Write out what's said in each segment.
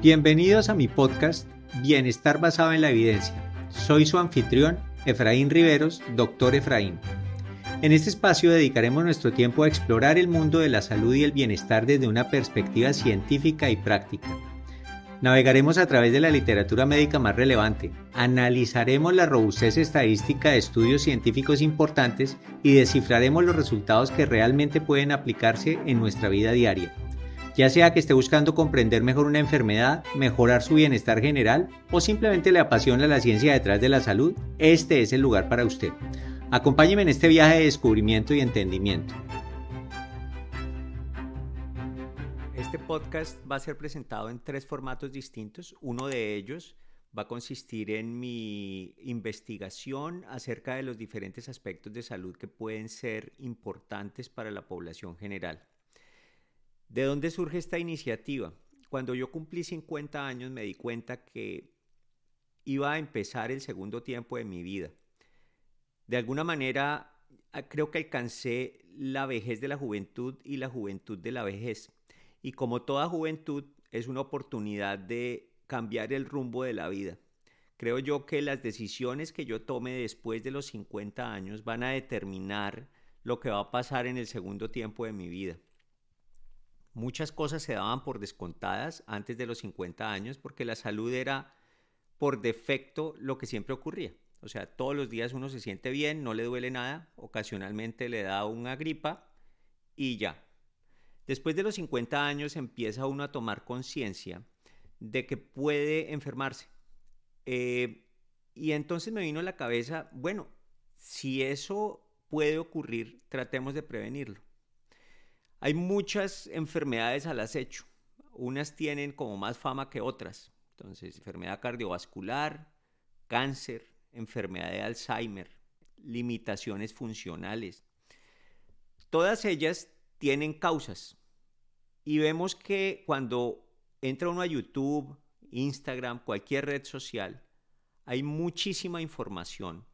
Bienvenidos a mi podcast Bienestar basado en la evidencia. Soy su anfitrión, Efraín Riveros, doctor Efraín. En este espacio dedicaremos nuestro tiempo a explorar el mundo de la salud y el bienestar desde una perspectiva científica y práctica. Navegaremos a través de la literatura médica más relevante, analizaremos la robustez estadística de estudios científicos importantes y descifraremos los resultados que realmente pueden aplicarse en nuestra vida diaria ya sea que esté buscando comprender mejor una enfermedad, mejorar su bienestar general o simplemente le apasiona la ciencia detrás de la salud, este es el lugar para usted. Acompáñeme en este viaje de descubrimiento y entendimiento. Este podcast va a ser presentado en tres formatos distintos. Uno de ellos va a consistir en mi investigación acerca de los diferentes aspectos de salud que pueden ser importantes para la población general. ¿De dónde surge esta iniciativa? Cuando yo cumplí 50 años me di cuenta que iba a empezar el segundo tiempo de mi vida. De alguna manera creo que alcancé la vejez de la juventud y la juventud de la vejez. Y como toda juventud es una oportunidad de cambiar el rumbo de la vida. Creo yo que las decisiones que yo tome después de los 50 años van a determinar lo que va a pasar en el segundo tiempo de mi vida. Muchas cosas se daban por descontadas antes de los 50 años porque la salud era por defecto lo que siempre ocurría. O sea, todos los días uno se siente bien, no le duele nada, ocasionalmente le da una gripa y ya. Después de los 50 años empieza uno a tomar conciencia de que puede enfermarse. Eh, y entonces me vino a la cabeza, bueno, si eso puede ocurrir, tratemos de prevenirlo. Hay muchas enfermedades al acecho. Unas tienen como más fama que otras. Entonces, enfermedad cardiovascular, cáncer, enfermedad de Alzheimer, limitaciones funcionales. Todas ellas tienen causas. Y vemos que cuando entra uno a YouTube, Instagram, cualquier red social, hay muchísima información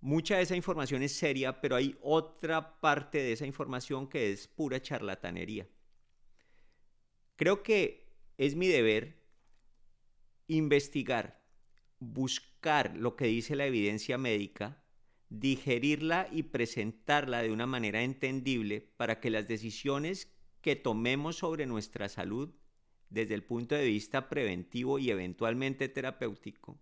Mucha de esa información es seria, pero hay otra parte de esa información que es pura charlatanería. Creo que es mi deber investigar, buscar lo que dice la evidencia médica, digerirla y presentarla de una manera entendible para que las decisiones que tomemos sobre nuestra salud desde el punto de vista preventivo y eventualmente terapéutico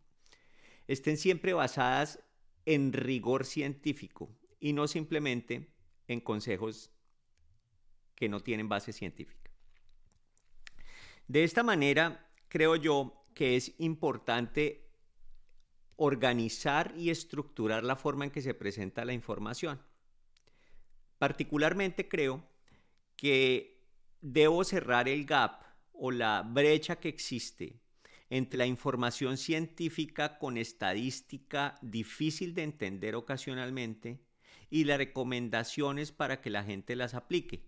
estén siempre basadas en rigor científico y no simplemente en consejos que no tienen base científica. De esta manera, creo yo que es importante organizar y estructurar la forma en que se presenta la información. Particularmente creo que debo cerrar el gap o la brecha que existe entre la información científica con estadística difícil de entender ocasionalmente y las recomendaciones para que la gente las aplique.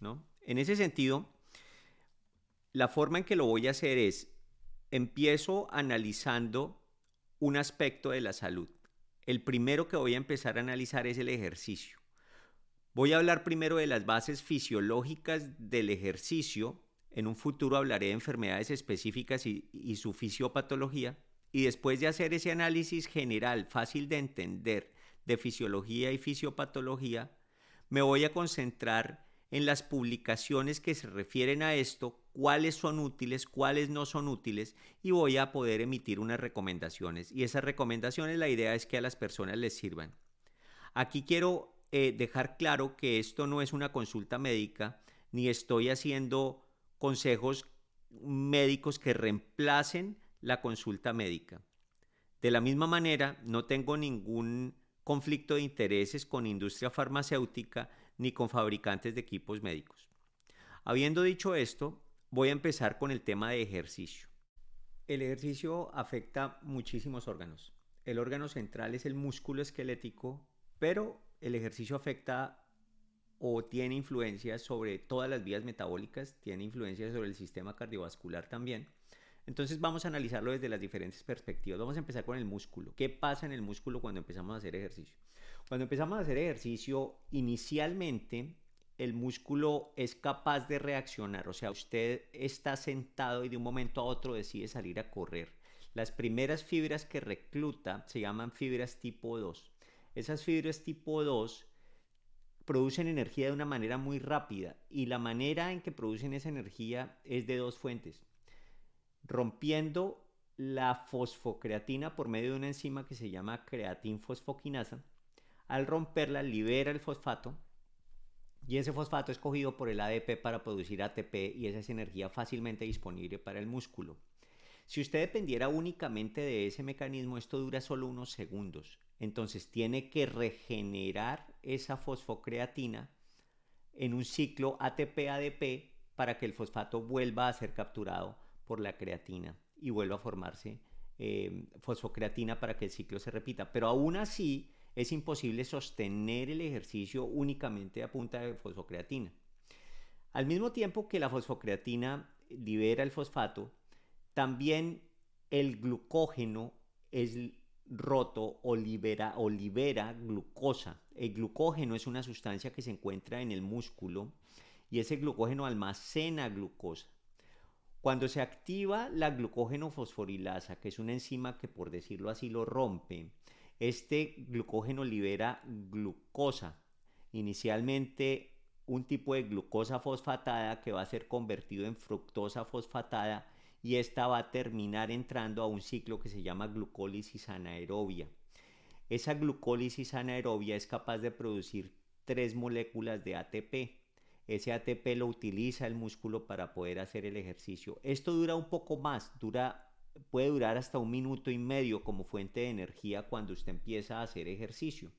¿no? En ese sentido, la forma en que lo voy a hacer es, empiezo analizando un aspecto de la salud. El primero que voy a empezar a analizar es el ejercicio. Voy a hablar primero de las bases fisiológicas del ejercicio en un futuro hablaré de enfermedades específicas y, su fisiopatología. Y después de hacer ese análisis general, fácil de entender, de fisiología y fisiopatología, me voy a concentrar en las publicaciones que se refieren a esto, cuáles son útiles, cuáles no son útiles, y voy a poder emitir unas recomendaciones. Y esas recomendaciones la idea es que a las personas les sirvan. Aquí quiero eh, dejar claro que esto no es una consulta médica, ni estoy haciendo consejos médicos que reemplacen la consulta médica. De la misma manera, no tengo ningún conflicto de intereses con industria farmacéutica ni con fabricantes de equipos médicos. Habiendo dicho esto, voy a empezar con el tema de ejercicio. El ejercicio afecta muchísimos órganos. El órgano central es el músculo esquelético, pero el ejercicio afecta o tiene influencia sobre todas las vías metabólicas, tiene influencia sobre el sistema cardiovascular también. Entonces vamos a analizarlo desde las diferentes perspectivas. Vamos a empezar con el músculo. ¿Qué pasa en el músculo cuando empezamos a hacer ejercicio? Cuando empezamos a hacer ejercicio, inicialmente el músculo es capaz de reaccionar. O sea, usted está sentado y de un momento a otro decide salir a correr. Las primeras fibras que recluta se llaman fibras tipo 2. Esas fibras tipo 2 producen energía de una manera muy rápida y la manera en que producen esa energía es de dos fuentes. Rompiendo la fosfocreatina por medio de una enzima que se llama creatinfosfoquinasa. Al romperla libera el fosfato y ese fosfato es cogido por el ADP para producir ATP y esa es energía fácilmente disponible para el músculo. Si usted dependiera únicamente de ese mecanismo, esto dura solo unos segundos. Entonces tiene que regenerar esa fosfocreatina en un ciclo ATP-ADP para que el fosfato vuelva a ser capturado por la creatina y vuelva a formarse eh, fosfocreatina para que el ciclo se repita. Pero aún así es imposible sostener el ejercicio únicamente a punta de fosfocreatina. Al mismo tiempo que la fosfocreatina libera el fosfato, también el glucógeno es roto o libera, o libera glucosa. El glucógeno es una sustancia que se encuentra en el músculo y ese glucógeno almacena glucosa. Cuando se activa la glucógeno fosforilasa, que es una enzima que por decirlo así lo rompe, este glucógeno libera glucosa. Inicialmente un tipo de glucosa fosfatada que va a ser convertido en fructosa fosfatada y esta va a terminar entrando a un ciclo que se llama glucólisis anaerobia. Esa glucólisis anaerobia es capaz de producir tres moléculas de ATP. Ese ATP lo utiliza el músculo para poder hacer el ejercicio. Esto dura un poco más, dura, puede durar hasta un minuto y medio como fuente de energía cuando usted empieza a hacer ejercicio.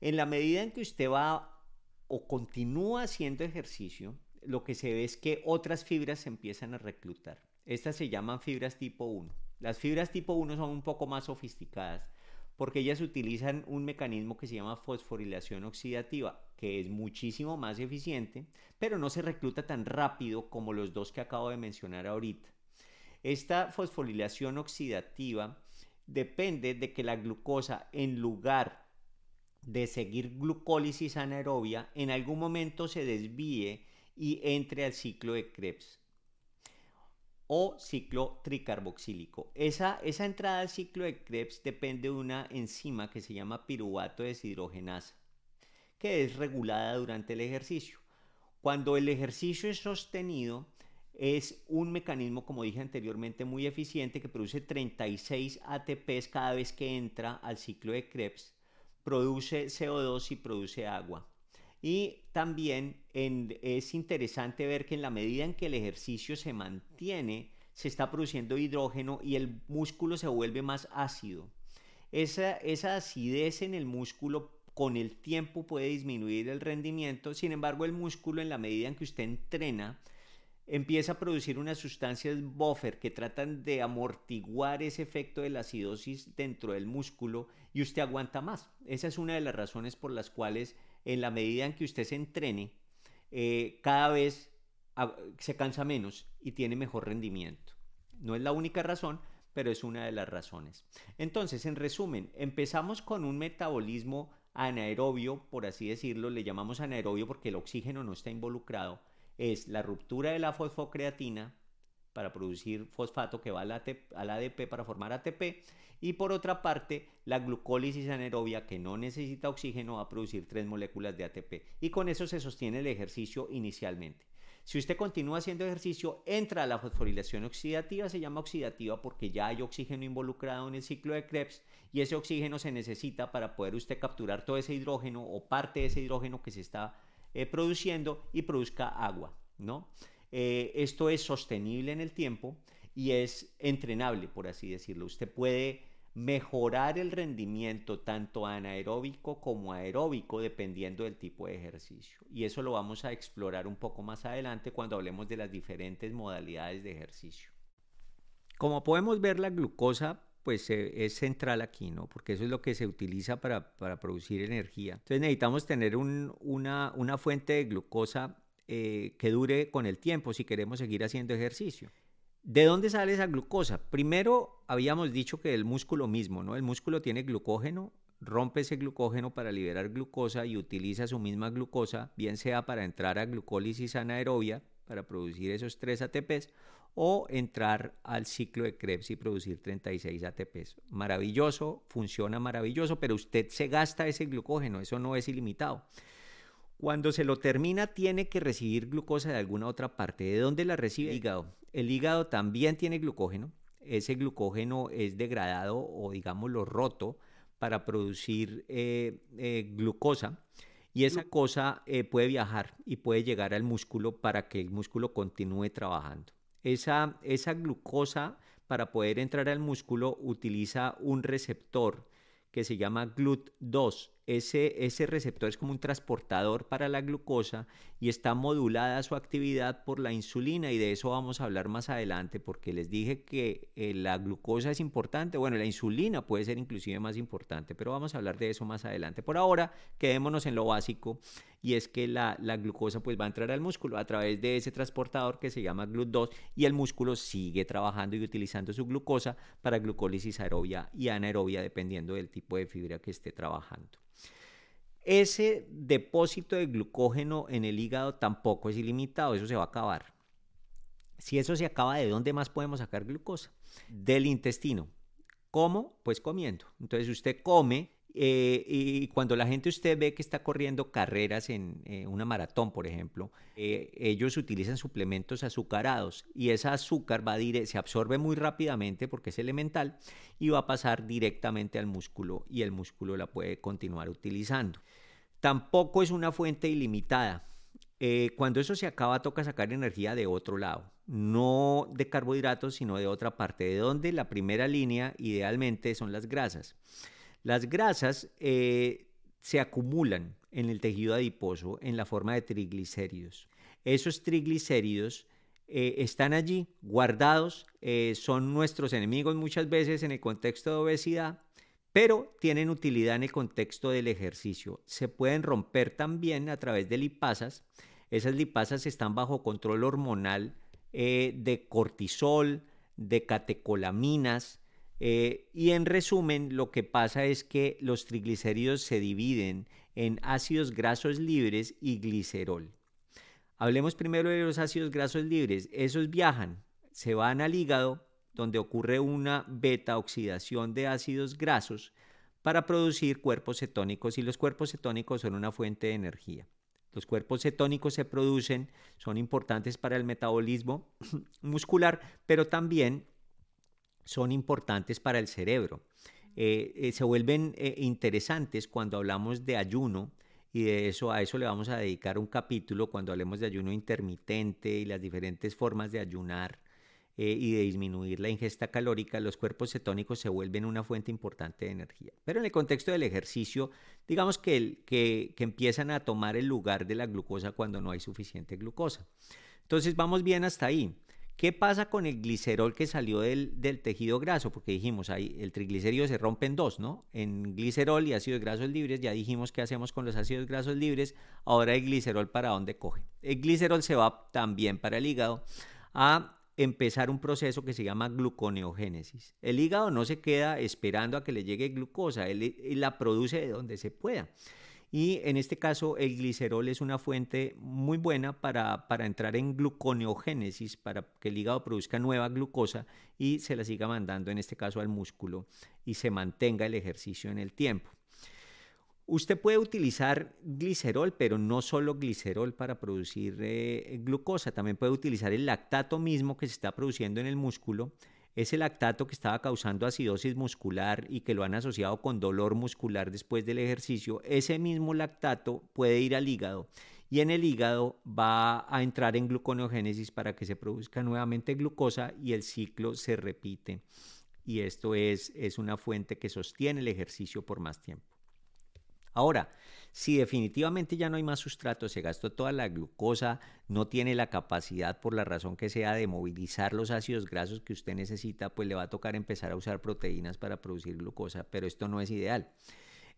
En la medida en que usted va o continúa haciendo ejercicio, lo que se ve es que otras fibras se empiezan a reclutar. Estas se llaman fibras tipo 1. Las fibras tipo 1 son un poco más sofisticadas porque ellas utilizan un mecanismo que se llama fosforilación oxidativa, que es muchísimo más eficiente, pero no se recluta tan rápido como los dos que acabo de mencionar ahorita. Esta fosforilación oxidativa depende de que la glucosa, en lugar de seguir glucólisis anaerobia, en algún momento se desvíe y entre al ciclo de Krebs o ciclo tricarboxílico. Esa, esa entrada al ciclo de Krebs depende de una enzima que se llama piruvato deshidrogenasa, que es regulada durante el ejercicio. Cuando el ejercicio es sostenido, es un mecanismo, como dije anteriormente, muy eficiente que produce 36 ATPs cada vez que entra al ciclo de Krebs, produce CO2 y produce agua. Y también es interesante ver que en la medida en que el ejercicio se mantiene, se está produciendo hidrógeno y el músculo se vuelve más ácido. Esa, esa acidez en el músculo con el tiempo puede disminuir el rendimiento, sin embargo el músculo en la medida en que usted entrena, empieza a producir unas sustancias buffer que tratan de amortiguar ese efecto de la acidosis dentro del músculo y usted aguanta más. Esa es una de las razones por las cuales en la medida en que usted se entrene, eh, cada vez se cansa menos y tiene mejor rendimiento. No es la única razón, pero es una de las razones. Entonces, en resumen, empezamos con un metabolismo anaerobio, por así decirlo, le llamamos anaerobio porque el oxígeno no está involucrado, es la ruptura de la fosfocreatina para producir fosfato que va al, ADP para formar ATP y por otra parte, la glucólisis anaerobia que no necesita oxígeno va a producir tres moléculas de ATP. Y con eso se sostiene el ejercicio inicialmente. Si usted continúa haciendo ejercicio, entra a la fosforilación oxidativa, se llama oxidativa porque ya hay oxígeno involucrado en el ciclo de Krebs y ese oxígeno se necesita para poder usted capturar todo ese hidrógeno o parte de ese hidrógeno que se está eh, produciendo y produzca agua, ¿no? Eh, esto es sostenible en el tiempo y es entrenable, por así decirlo. Usted puede mejorar el rendimiento tanto anaeróbico como aeróbico dependiendo del tipo de ejercicio. Y eso lo vamos a explorar un poco más adelante cuando hablemos de las diferentes modalidades de ejercicio. Como podemos ver, la glucosa pues es central aquí, ¿no? Porque eso es lo que se utiliza para, producir energía. Entonces necesitamos tener una, fuente de glucosa eh, que dure con el tiempo si queremos seguir haciendo ejercicio. ¿De dónde sale esa glucosa? Primero habíamos dicho que el músculo mismo, ¿no? El músculo tiene glucógeno rompe ese glucógeno para liberar glucosa y utiliza su misma glucosa, bien sea para entrar a glucólisis anaerobia, para producir esos 3 ATPs, o entrar al ciclo de Krebs y producir 36 ATPs. Maravilloso, funciona maravilloso, pero usted se gasta ese glucógeno, eso no es ilimitado. Cuando se lo termina, tiene que recibir glucosa de alguna otra parte. ¿De dónde la recibe? El hígado. El hígado también tiene glucógeno. Ese glucógeno es degradado o, digámoslo, roto para producir eh, eh, glucosa. Y esa cosa eh, puede viajar y puede llegar al músculo para que el músculo continúe trabajando. Esa, esa glucosa, para poder entrar al músculo, utiliza un receptor que se llama GLUT2 ese, receptor es como un transportador para la glucosa y está modulada su actividad por la insulina y de eso vamos a hablar más adelante porque les dije que eh, la glucosa es importante, bueno, la insulina puede ser inclusive más importante, pero vamos a hablar de eso más adelante. Por ahora, quedémonos en lo básico y es que la, la glucosa pues va a entrar al músculo a través de ese transportador que se llama GLUT2 y el músculo sigue trabajando y utilizando su glucosa para glucólisis aerobia y anaerobia dependiendo del tipo de fibra que esté trabajando. Ese depósito de glucógeno en el hígado tampoco es ilimitado, eso se va a acabar. Si eso se acaba, ¿de dónde más podemos sacar glucosa? Del intestino. ¿Cómo? Pues comiendo. Entonces usted come eh, y cuando la gente usted ve que está corriendo carreras en eh, una maratón, por ejemplo, eh, ellos utilizan suplementos azucarados y ese azúcar va se absorbe muy rápidamente porque es elemental y va a pasar directamente al músculo y el músculo la puede continuar utilizando. Tampoco es una fuente ilimitada. cuando eso se acaba, toca sacar energía de otro lado, no de carbohidratos, sino de otra parte, de donde la primera línea idealmente son las grasas. Las grasas eh, se acumulan en el tejido adiposo en la forma de triglicéridos. Esos triglicéridos eh, están allí guardados, eh, son nuestros enemigos muchas veces en el contexto de obesidad, pero tienen utilidad en el contexto del ejercicio. Se pueden romper también a través de lipasas. Esas lipasas están bajo control hormonal de cortisol, de catecolaminas, eh, y en resumen, lo que pasa es que los triglicéridos se dividen en ácidos grasos libres y glicerol. Hablemos primero de los ácidos grasos libres. Esos viajan, se van al hígado, donde ocurre una beta oxidación de ácidos grasos para producir cuerpos cetónicos y los cuerpos cetónicos son una fuente de energía. Los cuerpos cetónicos se producen, son importantes para el metabolismo muscular, pero también son importantes para el cerebro. Eh, eh, se vuelven eh, interesantes cuando hablamos de ayuno y de eso a eso le vamos a dedicar un capítulo cuando hablemos de ayuno intermitente y las diferentes formas de ayunar y de disminuir la ingesta calórica, los cuerpos cetónicos se vuelven una fuente importante de energía. Pero en el contexto del ejercicio, digamos que, que empiezan a tomar el lugar de la glucosa cuando no hay suficiente glucosa. Entonces vamos bien hasta ahí. ¿Qué pasa con el glicerol que salió del, tejido graso? Porque dijimos, ahí el triglicérido se rompe en dos, ¿no? En glicerol y ácidos grasos libres. Ya dijimos qué hacemos con los ácidos grasos libres. Ahora el glicerol para dónde coge. El glicerol se va también para el hígado a empezar un proceso que se llama gluconeogénesis. El hígado no se queda esperando a que le llegue glucosa, él la produce de donde se pueda. Y en este caso el glicerol es una fuente muy buena para, para entrar en gluconeogénesis, para que el hígado produzca nueva glucosa y se la siga mandando en este caso al músculo y se mantenga el ejercicio en el tiempo. Usted puede utilizar glicerol, pero no solo glicerol para producir eh, glucosa, también puede utilizar el lactato mismo que se está produciendo en el músculo ese lactato que estaba causando acidosis muscular y que lo han asociado con dolor muscular después del ejercicio, ese mismo lactato puede ir al hígado y en el hígado va a entrar en gluconeogénesis para que se produzca nuevamente glucosa y el ciclo se repite. Y esto es, es una fuente que sostiene el ejercicio por más tiempo. Ahora, si definitivamente ya no hay más sustrato, se gastó toda la glucosa, no tiene la capacidad por la razón que sea de movilizar los ácidos grasos que usted necesita, pues le va a tocar empezar a usar proteínas para producir glucosa, pero esto no es ideal.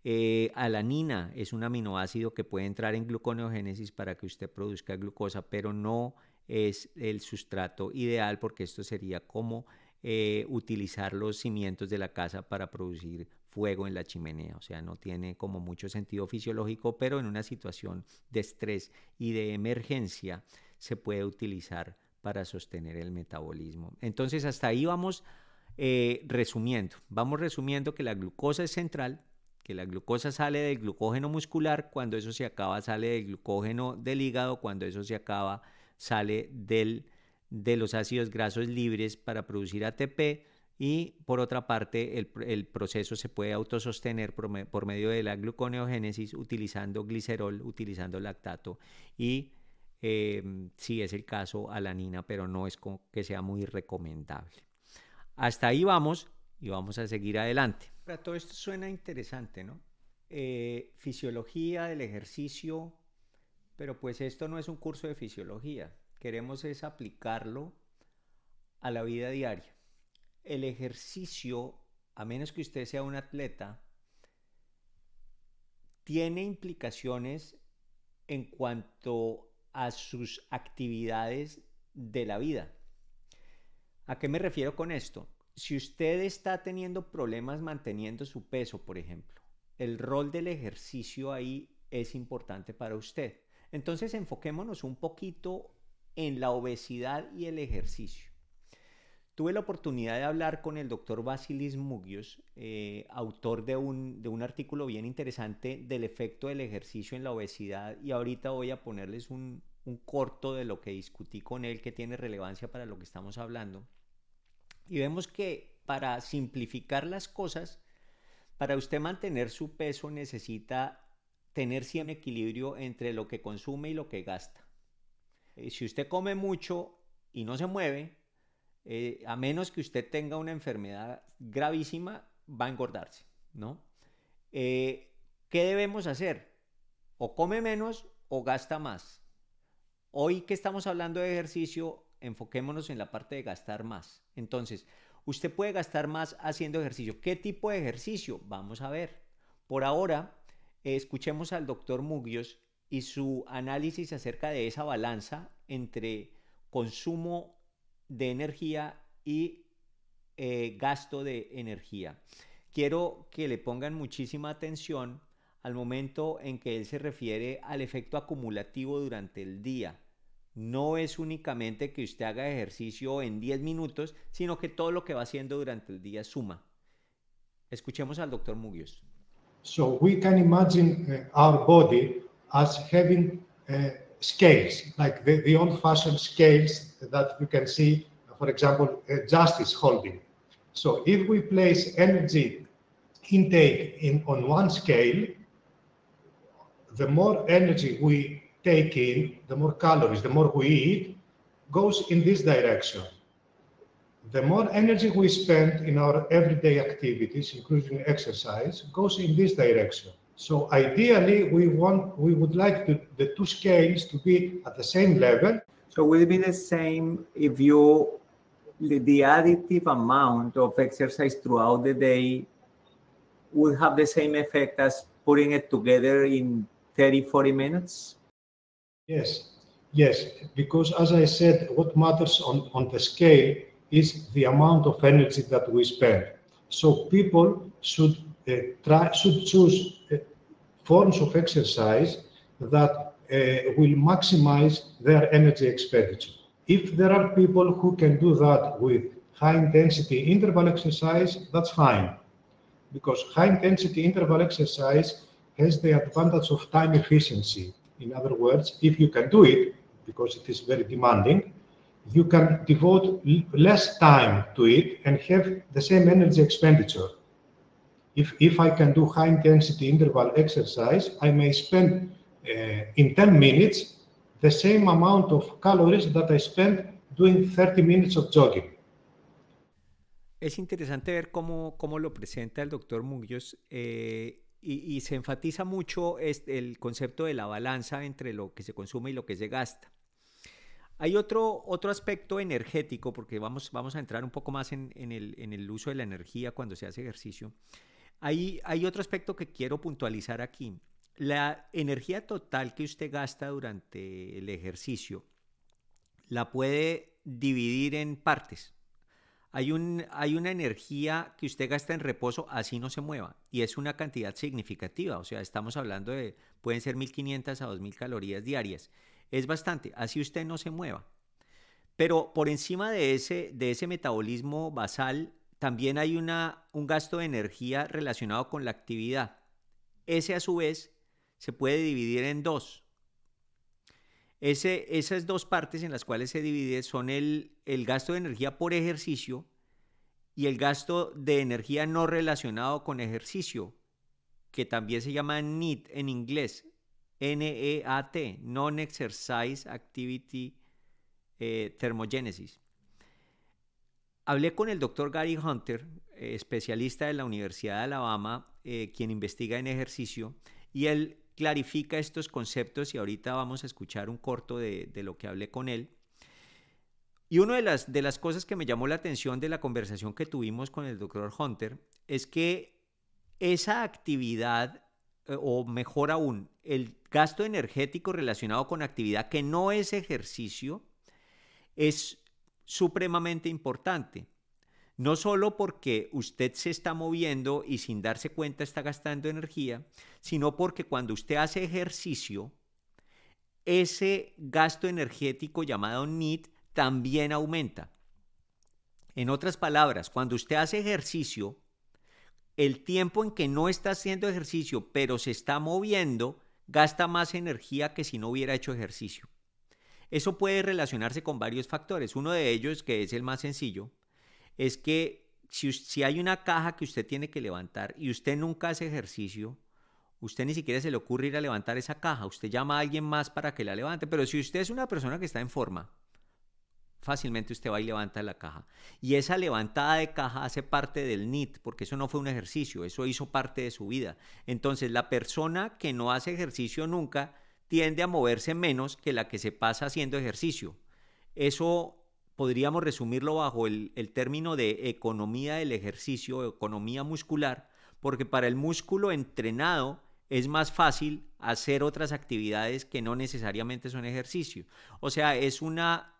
Eh, alanina es un aminoácido que puede entrar en gluconeogénesis para que usted produzca glucosa, pero no es el sustrato ideal porque esto sería como eh, utilizar los cimientos de la casa para producir fuego en la chimenea, o sea, no tiene como mucho sentido fisiológico, pero en una situación de estrés y de emergencia se puede utilizar para sostener el metabolismo. Entonces, hasta ahí vamos eh, resumiendo. Vamos resumiendo que la glucosa es central, que la glucosa sale del glucógeno muscular, cuando eso se acaba sale del glucógeno del hígado, cuando eso se acaba sale del, de los ácidos grasos libres para producir ATP y por otra parte el, proceso se puede autosostener por, medio de la gluconeogénesis utilizando glicerol, utilizando lactato y eh, si es el caso alanina, pero no es que sea muy recomendable. Hasta ahí vamos y vamos a seguir adelante. todo esto suena interesante, ¿no? Eh, fisiología del ejercicio, pero pues esto no es un curso de fisiología. Queremos es aplicarlo a la vida diaria el ejercicio, a menos que usted sea un atleta, tiene implicaciones en cuanto a sus actividades de la vida. ¿A qué me refiero con esto? Si usted está teniendo problemas manteniendo su peso, por ejemplo, el rol del ejercicio ahí es importante para usted. Entonces enfoquémonos un poquito en la obesidad y el ejercicio. Tuve la oportunidad de hablar con el doctor Basilis Mugios, eh, autor de un, de un, artículo bien interesante del efecto del ejercicio en la obesidad y ahorita voy a ponerles un, un corto de lo que discutí con él que tiene relevancia para lo que estamos hablando. Y vemos que para simplificar las cosas, para usted mantener su peso necesita tener siempre equilibrio entre lo que consume y lo que gasta. Eh, si usted come mucho y no se mueve, eh, a menos que usted tenga una enfermedad gravísima, va a engordarse, ¿no? Eh, ¿Qué debemos hacer? O come menos o gasta más. Hoy que estamos hablando de ejercicio, enfoquémonos en la parte de gastar más. Entonces, usted puede gastar más haciendo ejercicio. ¿Qué tipo de ejercicio? Vamos a ver. Por ahora, escuchemos al doctor Mugios y su análisis acerca de esa balanza entre consumo de energía y eh, gasto de energía. Quiero que le pongan muchísima atención al momento en que él se refiere al efecto acumulativo durante el día. No es únicamente que usted haga ejercicio en 10 minutos, sino que todo lo que va haciendo durante el día suma. Escuchemos al doctor Mugios. So we can imagine uh, our body as having uh, scales, like the, the old-fashioned scales that you can see, for example, uh, justice holding. So if we place energy intake in on one scale, the more energy we take in, the more calories, the more we eat, goes in this direction. The more energy we spend in our everyday activities, including exercise, goes in this direction. So ideally, we want, we would like to, the two scales to be at the same level. So will it be the same if you, the, the additive amount of exercise throughout the day would have the same effect as putting it together in 30, 40 minutes? Yes, yes, because as I said, what matters on, on the scale is the amount of energy that we spend. So people should try, should choose forms of exercise that will maximize their energy expenditure. If there are people who can do that with high intensity interval exercise, that's fine. Because high intensity interval exercise has the advantage of time efficiency. In other words, if you can do it, because it is very demanding, you can devote less time to it and have the same energy expenditure. If, if I can do high intensity interval exercise, I may spend uh, in 10 minutes the same amount of calories that I spend doing 30 minutes of jogging. Es interesante ver cómo, cómo lo presenta el doctor Mugios eh, y, y, se enfatiza mucho este, el concepto de la balanza entre lo que se consume y lo que se gasta. Hay otro, otro aspecto energético, porque vamos, vamos a entrar un poco más en, en, el, en el uso de la energía cuando se hace ejercicio. Hay, otro aspecto que quiero puntualizar aquí. La energía total que usted gasta durante el ejercicio la puede dividir en partes. Hay, un, hay una energía que usted gasta en reposo así no se mueva y es una cantidad significativa, o sea, estamos hablando de, pueden ser 1500 a 2000 calorías diarias. Es bastante, así usted no se mueva. Pero por encima de ese metabolismo basal, también hay una, un gasto de energía relacionado con la actividad. Ese a su vez se puede dividir en dos. Ese, esas dos partes en las cuales se divide son el, el gasto de energía por ejercicio y el gasto de energía no relacionado con ejercicio, que también se llama NEAT en inglés, N-E-A-T, Non-Exercise Activity eh, Thermogenesis. Hablé con el doctor Gary Hunter, eh, especialista de la Universidad de Alabama, eh, quien investiga en ejercicio, y él clarifica estos conceptos y ahorita vamos a escuchar un corto de, lo que hablé con él. Y una de las, de las cosas que me llamó la atención de la conversación que tuvimos con el doctor Hunter es que esa actividad, eh, o mejor aún, el gasto energético relacionado con actividad que no es ejercicio, es supremamente importante. No solo porque usted se está moviendo y sin darse cuenta está gastando energía, sino porque cuando usted hace ejercicio, ese gasto energético llamado NEAT también aumenta. En otras palabras, cuando usted hace ejercicio, el tiempo en que no está haciendo ejercicio, pero se está moviendo, gasta más energía que si no hubiera hecho ejercicio. Eso puede relacionarse con varios factores. Uno de ellos, que es el más sencillo, es que si, hay una caja que usted tiene que levantar y usted nunca hace ejercicio, usted ni siquiera se le ocurre ir a levantar esa caja, usted llama a alguien más para que la levante, pero si usted es una persona que está en forma, fácilmente usted va y levanta la caja. Y esa levantada de caja hace parte del NIT, porque eso no fue un ejercicio, eso hizo parte de su vida. Entonces, la persona que no hace ejercicio nunca tiende a moverse menos que la que se pasa haciendo ejercicio. Eso podríamos resumirlo bajo el, término de economía del ejercicio, economía muscular, porque para el músculo entrenado es más fácil hacer otras actividades que no necesariamente son ejercicio. O sea, es una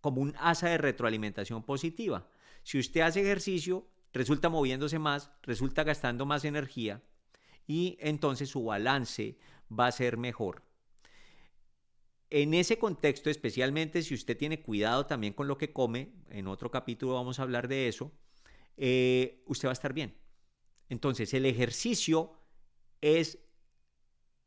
como un asa de retroalimentación positiva. Si usted hace ejercicio, resulta moviéndose más, resulta gastando más energía y entonces su balance va a ser mejor. En ese contexto, especialmente si usted tiene cuidado también con lo que come, en otro capítulo vamos a hablar de eso, eh, usted va a estar bien. Entonces, el ejercicio es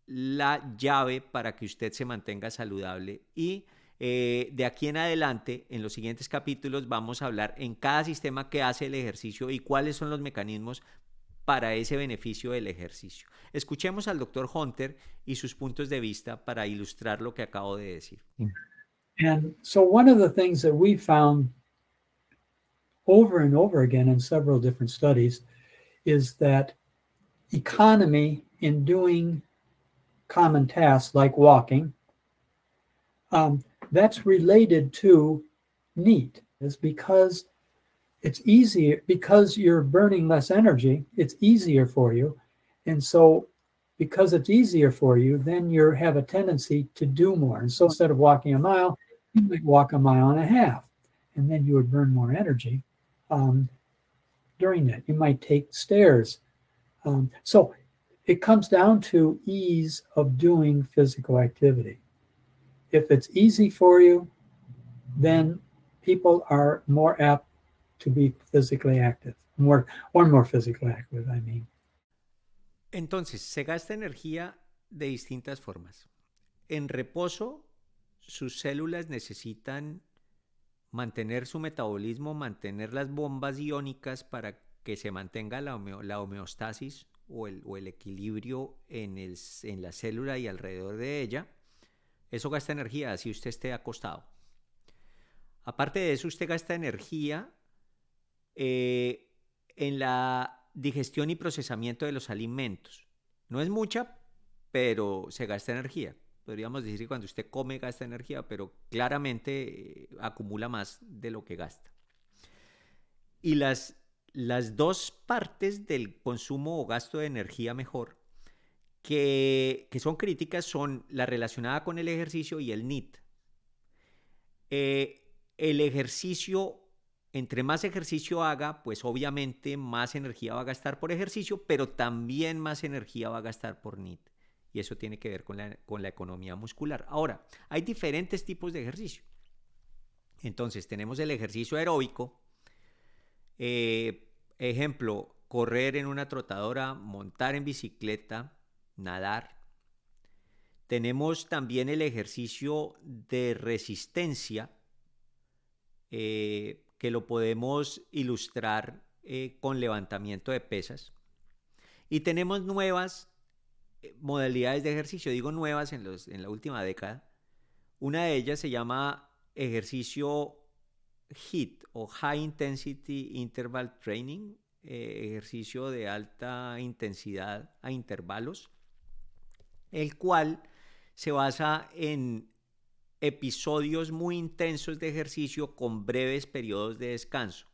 la llave para que usted se mantenga saludable y eh, de aquí en adelante, en los siguientes capítulos, vamos a hablar en cada sistema que hace el ejercicio y cuáles son los mecanismos para ese beneficio del ejercicio. Escuchemos al doctor Hunter y sus puntos de vista para ilustrar lo que acabo de decir. And so one of the things that we found over and over again in several different studies is that economy in doing common tasks like walking, um, that's related to NEAT, is because it's easier because you're burning less energy, it's easier for you. And so because it's easier for you, then you have a tendency to do more. And so instead of walking a mile, you might walk a mile and a half, and then you would burn more energy um, during that. You might take stairs. Um, so it comes down to ease of doing physical activity. If it's easy for you, then people are more apt to be physically active, more or more physically active, I mean. Entonces, se gasta energía de distintas formas. En reposo, sus células necesitan mantener su metabolismo, mantener las bombas iónicas para que se mantenga la, homeostasis o el, equilibrio en, en la célula y alrededor de ella. Eso gasta energía, si usted esté acostado. Aparte de eso, usted gasta energía eh, en la digestión y procesamiento de los alimentos. No es mucha, pero se gasta energía. Podríamos decir que cuando usted come gasta energía, pero claramente eh, acumula más de lo que gasta. Y las, las dos partes del consumo o gasto de energía mejor que, son críticas son la relacionada con el ejercicio y el NIT. Eh, el ejercicio entre más ejercicio haga, pues obviamente más energía va a gastar por ejercicio, pero también más energía va a gastar por NIT. Y eso tiene que ver con la, con la economía muscular. Ahora, hay diferentes tipos de ejercicio. Entonces, tenemos el ejercicio aeróbico. Eh, ejemplo, correr en una trotadora, montar en bicicleta, nadar. Tenemos también el ejercicio de resistencia, eh, que lo podemos ilustrar eh, con levantamiento de pesas. Y tenemos nuevas eh, modalidades de ejercicio, digo nuevas en, los, en la última década. Una de ellas se llama ejercicio HIT o High Intensity Interval Training, ejercicio de alta intensidad a intervalos, el cual se basa en episodios muy intensos de ejercicio con breves periodos de descanso.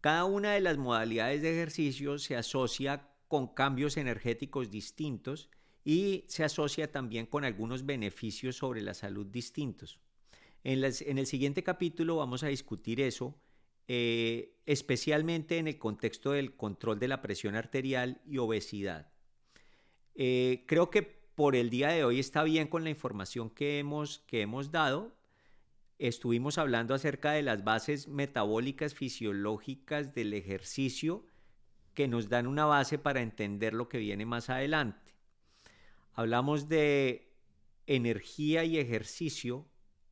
Cada una de las modalidades de ejercicio se asocia con cambios energéticos distintos y se asocia también con algunos beneficios sobre la salud distintos. En, el siguiente capítulo vamos a discutir eso, eh, especialmente en el contexto del control de la presión arterial y obesidad. Eh, creo que por el día de hoy está bien con la información que hemos, que hemos dado. Estuvimos hablando acerca de las bases metabólicas fisiológicas del ejercicio que nos dan una base para entender lo que viene más adelante. Hablamos de energía y ejercicio.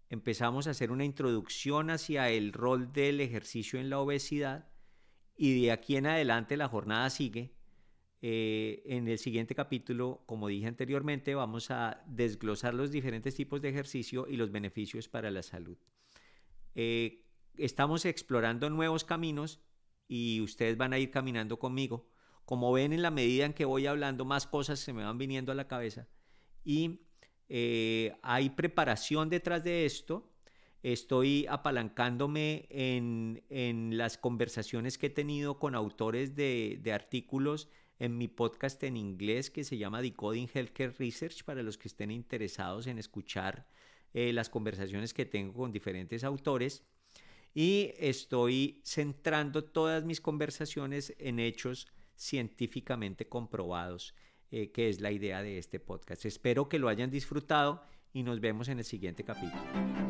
Empezamos a hacer una introducción hacia el rol del ejercicio en la obesidad y de aquí en adelante la jornada sigue eh, en el siguiente capítulo, como dije anteriormente, vamos a desglosar los diferentes tipos de ejercicio y los beneficios para la salud. Eh, estamos explorando nuevos caminos y ustedes van a ir caminando conmigo. Como ven, en la medida en que voy hablando, más cosas se me van viniendo a la cabeza. Y eh, hay preparación detrás de esto. Estoy apalancándome en, las conversaciones que he tenido con autores de, de artículos en mi podcast en inglés que se llama Decoding Healthcare Research para los que estén interesados en escuchar eh, las conversaciones que tengo con diferentes autores. Y estoy centrando todas mis conversaciones en hechos científicamente comprobados, eh, que es la idea de este podcast. Espero que lo hayan disfrutado y nos vemos en el siguiente capítulo.